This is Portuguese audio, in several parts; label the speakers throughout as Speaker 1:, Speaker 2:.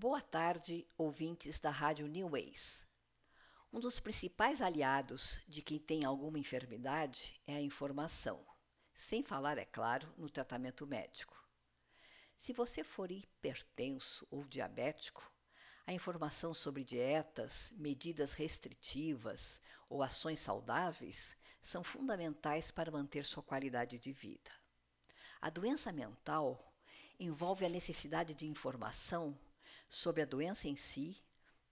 Speaker 1: Boa tarde, ouvintes da Rádio New Ways. Um dos principais aliados de quem tem alguma enfermidade é a informação, sem falar, é claro, no tratamento médico. Se você for hipertenso ou diabético, a informação sobre dietas, medidas restritivas ou ações saudáveis são fundamentais para manter sua qualidade de vida. A doença mental envolve a necessidade de informação sobre a doença em si,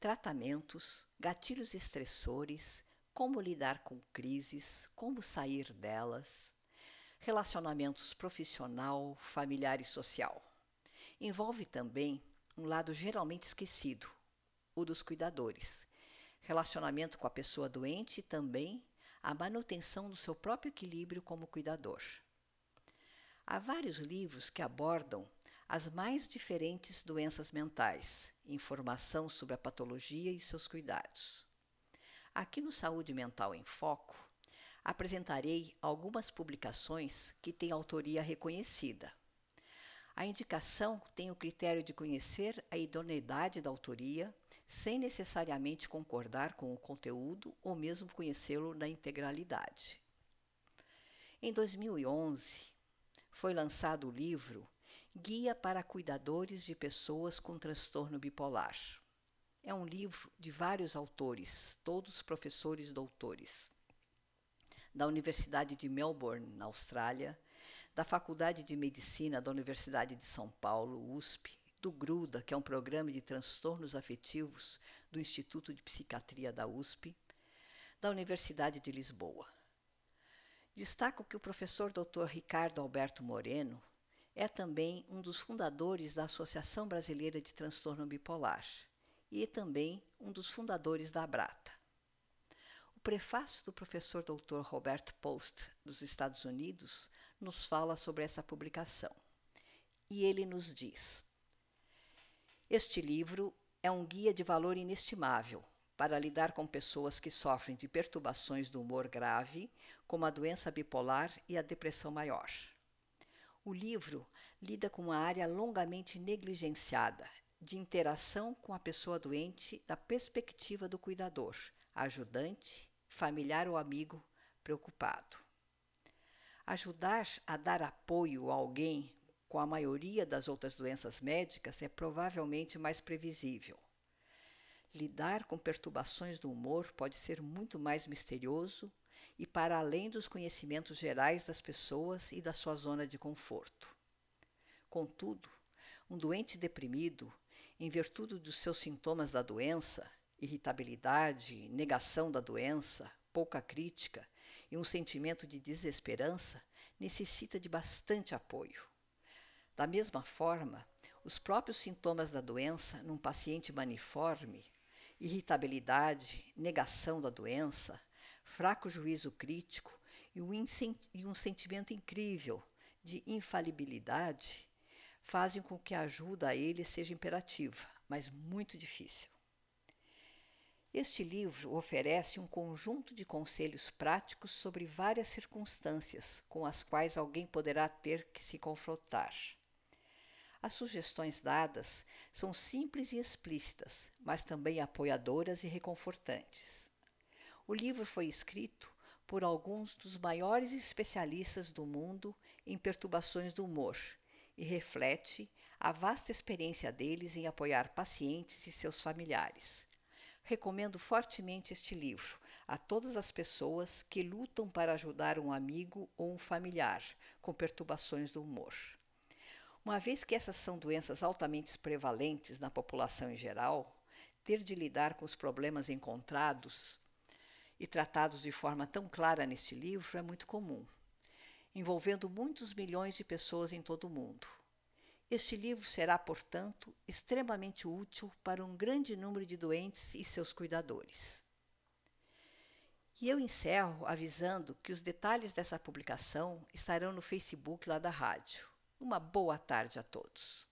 Speaker 1: tratamentos, gatilhos estressores, como lidar com crises, como sair delas, relacionamentos profissional, familiar e social. Envolve também um lado geralmente esquecido, o dos cuidadores. Relacionamento com a pessoa doente e também a manutenção do seu próprio equilíbrio como cuidador. Há vários livros que abordam as mais diferentes doenças mentais, informação sobre a patologia e seus cuidados. Aqui no Saúde Mental em Foco, apresentarei algumas publicações que têm autoria reconhecida. A indicação tem o critério de conhecer a idoneidade da autoria, sem necessariamente concordar com o conteúdo ou mesmo conhecê-lo na integralidade. Em 2011, foi lançado o livro Guia para Cuidadores de Pessoas com Transtorno Bipolar. É um livro de vários autores, todos professores doutores, da Universidade de Melbourne, na Austrália, da Faculdade de Medicina da Universidade de São Paulo, USP, do GRUDA, que é um programa de transtornos afetivos do Instituto de Psiquiatria da USP, da Universidade de Lisboa. Destaco que o professor Dr. Ricardo Alberto Moreno é também um dos fundadores da Associação Brasileira de Transtorno Bipolar e também um dos fundadores da Abrata. O prefácio do professor Dr. Robert Post, dos Estados Unidos, nos fala sobre essa publicação. E ele nos diz: Este livro é um guia de valor inestimável para lidar com pessoas que sofrem de perturbações do humor grave, como a doença bipolar e a depressão maior. O livro lida com uma área longamente negligenciada de interação com a pessoa doente da perspectiva do cuidador, ajudante, familiar ou amigo preocupado. Ajudar a dar apoio a alguém com a maioria das outras doenças médicas é provavelmente mais previsível. Lidar com perturbações do humor pode ser muito mais misterioso e para além dos conhecimentos gerais das pessoas e da sua zona de conforto. Contudo, um doente deprimido, em virtude dos seus sintomas da doença, irritabilidade, negação da doença, pouca crítica e um sentimento de desesperança, necessita de bastante apoio. Da mesma forma, os próprios sintomas da doença num paciente maniforme, irritabilidade, negação da doença, fraco juízo crítico e um, sentimento incrível de infalibilidade fazem com que a ajuda a ele seja imperativa, mas muito difícil. Este livro oferece um conjunto de conselhos práticos sobre várias circunstâncias com as quais alguém poderá ter que se confrontar. As sugestões dadas são simples e explícitas, mas também apoiadoras e reconfortantes. O livro foi escrito por alguns dos maiores especialistas do mundo em perturbações do humor e reflete a vasta experiência deles em apoiar pacientes e seus familiares. Recomendo fortemente este livro a todas as pessoas que lutam para ajudar um amigo ou um familiar com perturbações do humor. Uma vez que essas são doenças altamente prevalentes na população em geral, ter de lidar com os problemas encontrados e tratados de forma tão clara neste livro é muito comum, envolvendo muitos milhões de pessoas em todo o mundo. Este livro será, portanto, extremamente útil para um grande número de doentes e seus cuidadores. E eu encerro avisando que os detalhes dessa publicação estarão no Facebook lá da rádio. Uma boa tarde a todos.